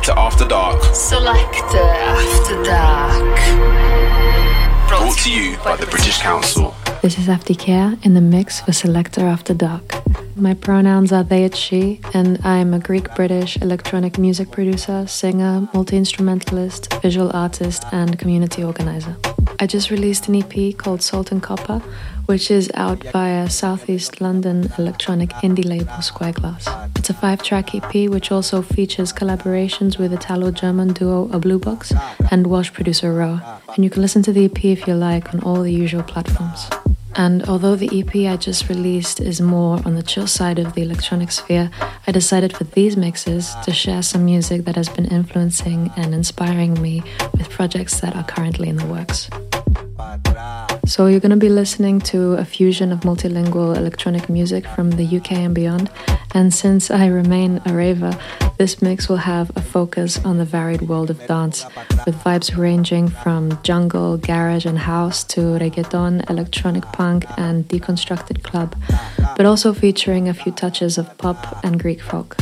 Selector After Dark. Selector After Dark. Brought to you by the British Council. This is Aphty Khea in the mix for Selector After Dark. My pronouns are they, it's she, and I'm a Greek British electronic music producer, singer, multi instrumentalist, visual artist, and community organizer. I just released an EP called Salt and Copper, which is out via Southeast London electronic indie label Squareglass. It's a five track EP which also features collaborations with Italo German duo A Blue Box and Welsh producer Ro. And you can listen to the EP if you like on all the usual platforms. And although the EP I just released is more on the chill side of the electronic sphere, I decided for these mixes to share some music that has been influencing and inspiring me with projects that are currently in the works. So, you're going to be listening to a fusion of multilingual electronic music from the UK and beyond. And since I remain a raver, this mix will have a focus on the varied world of dance, with vibes ranging from jungle, garage, and house to reggaeton, electronic punk, and deconstructed club, but also featuring a few touches of pop and Greek folk.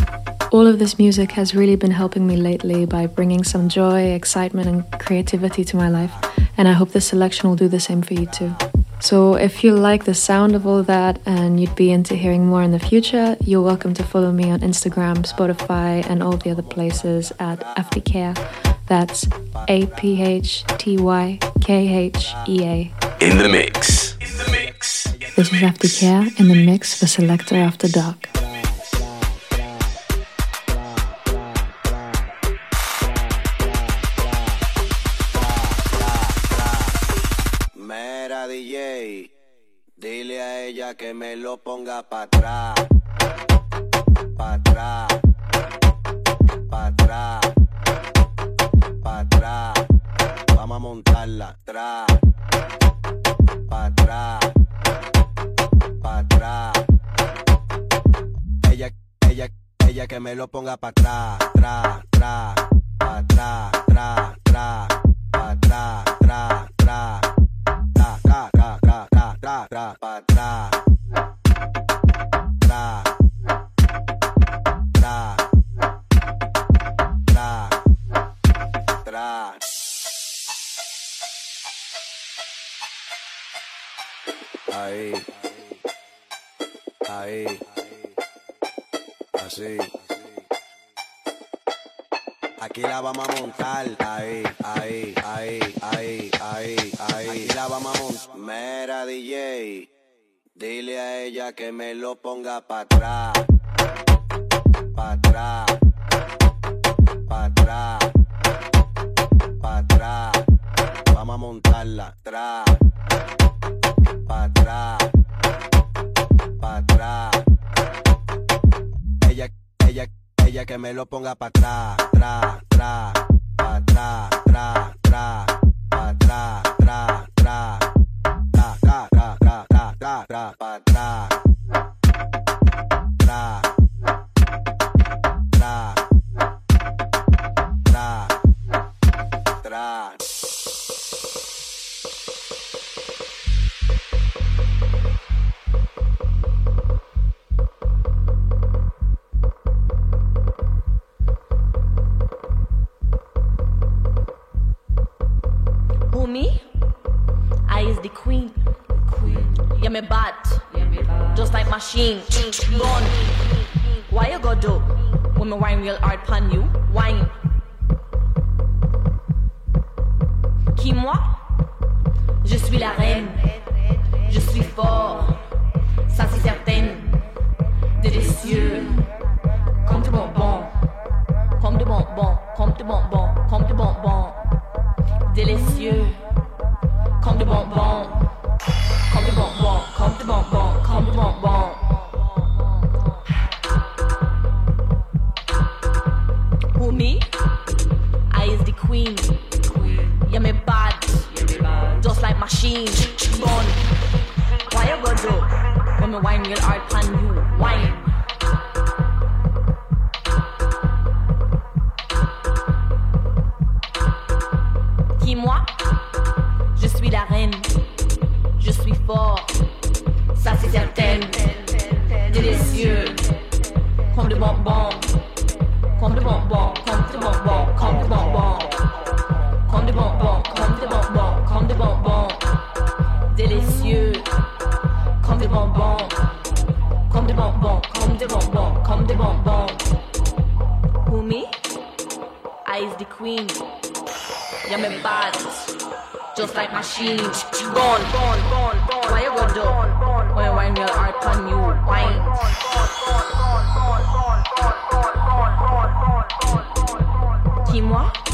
All of this music has really been helping me lately by bringing some joy, excitement, and creativity to my life, and I hope this selection will do the same for you too. So, if you like the sound of all that and you'd be into hearing more in the future, you're welcome to follow me on Instagram, Spotify, and all the other places at Aphty Khea. That's A P H T Y K H E A. In the mix. In the mix. This is Aphty Khea in the mix for Selector After Dark. Que me lo ponga para atrás. Pa' atrás. Pa' atrás. Pa' atrás. Vamos a montarla atrás. Pa' atrás. Pa' atrás. Ella, ella, ella que me lo ponga para atrás. Tra, tra. Pa' atrás. Tra, tra. Pa' atrás. Tra, tra. Aquí la vamos a montar. Ahí, ahí, ahí, ahí, ahí, ahí. Aquí la vamos a montar. Mera DJ. Dile a ella que me lo ponga para atrás. Pa' atrás. Pa' atrás. Pa' atrás. Vamos a montarla atrás pa' atrás, pa' atrás. Ella, ella, ella que me lo ponga pa' atrás, tra, tra, pa' atrás, tra, tra, pa' atrás, comme des bonbons, comme des bonbons. Who me? I I's the queen. You're bad, just like machine. Gone, gone, gone, gone. Why you go do? When when your art on you wine. Qui moi?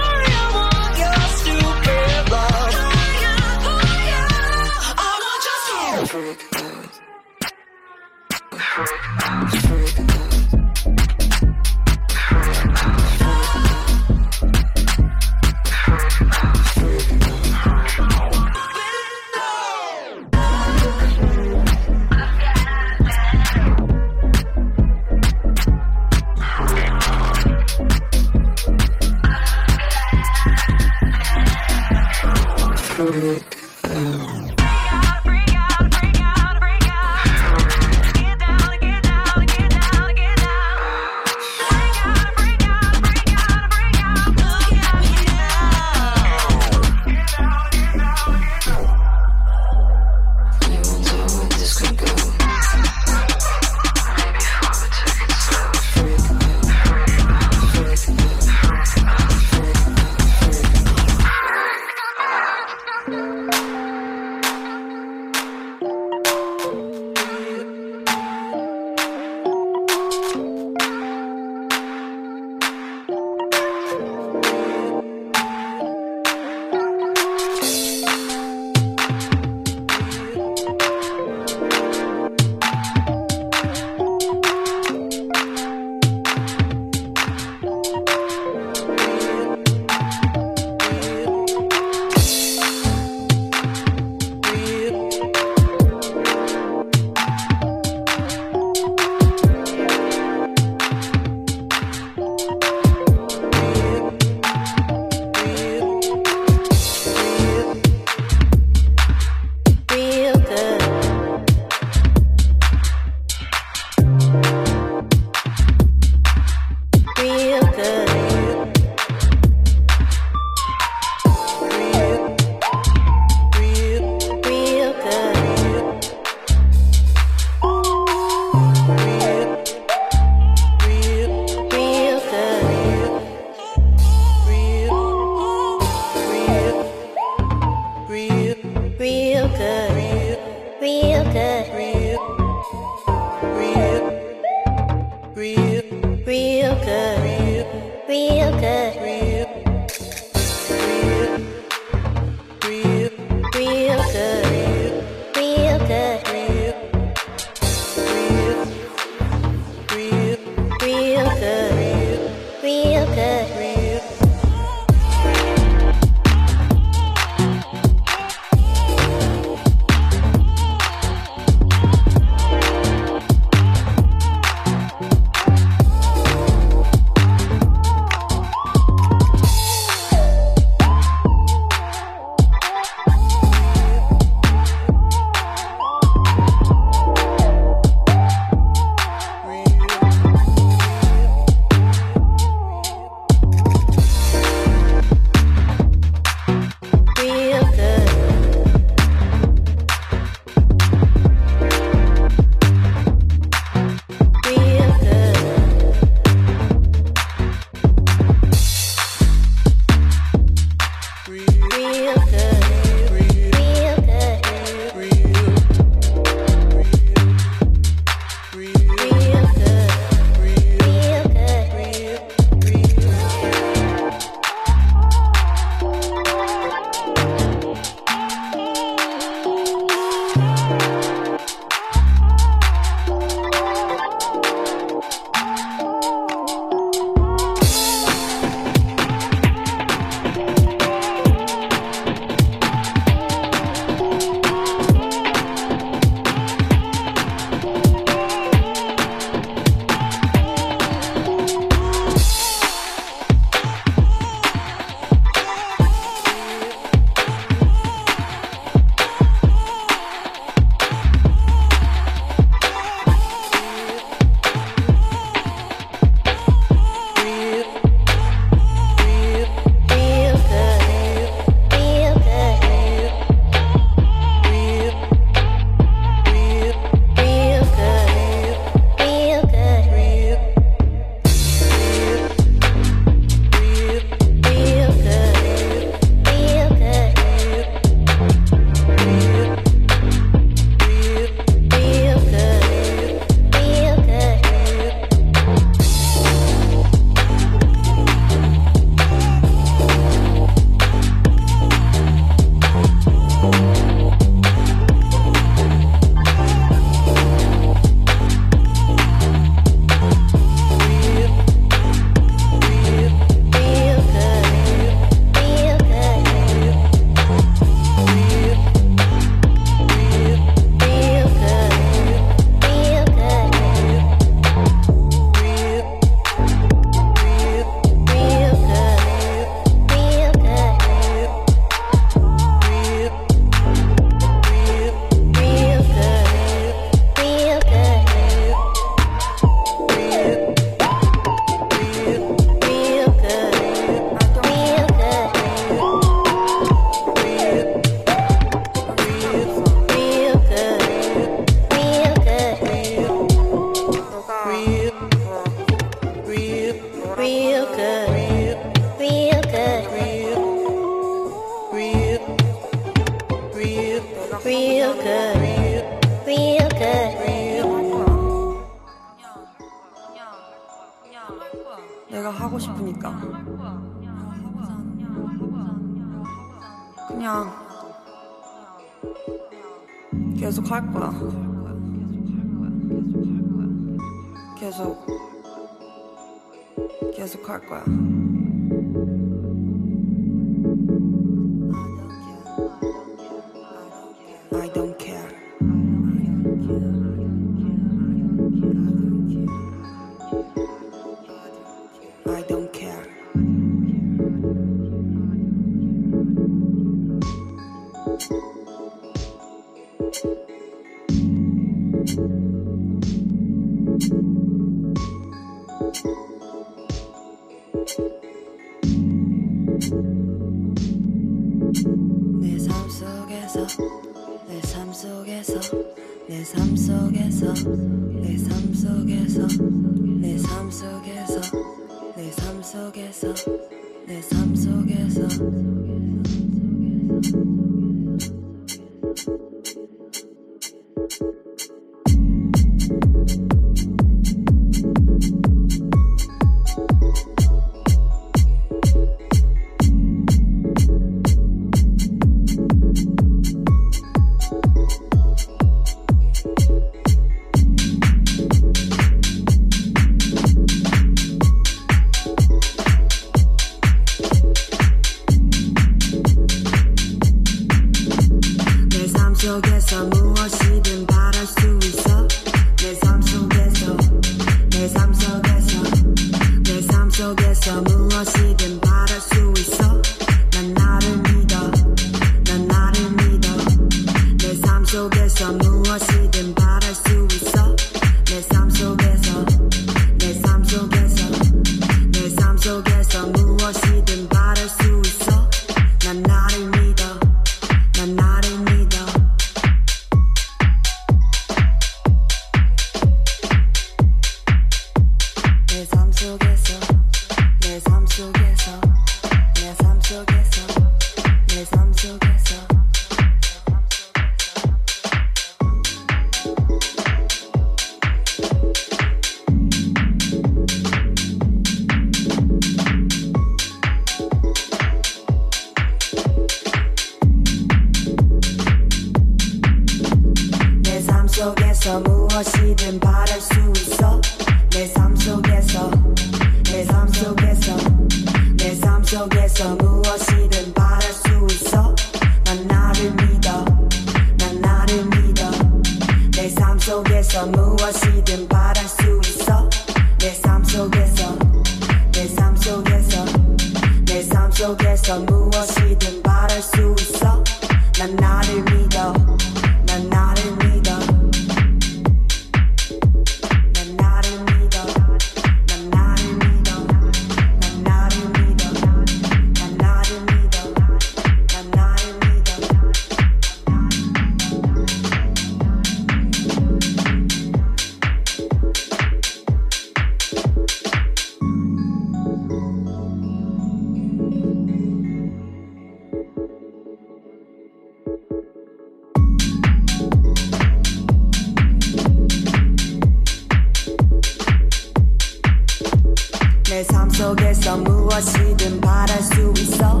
무엇이든 바랄 수 있어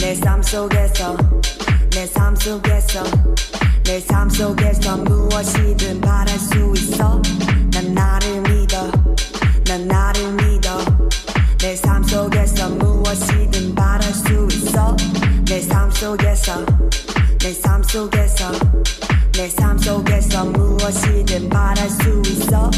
내 삶 속에서 내 삶 속에서 내 삶 속에서 무엇이든 바랄 수 있어 난 나를 믿어 난 나를 믿어 내 삶 속에서 무엇이든 바랄 수 있어 내 삶 속에서 내 삶 속에서 내 삶 속에서 무엇이든 바랄 수 있어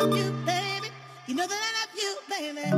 love you, baby. You know that I love you, baby.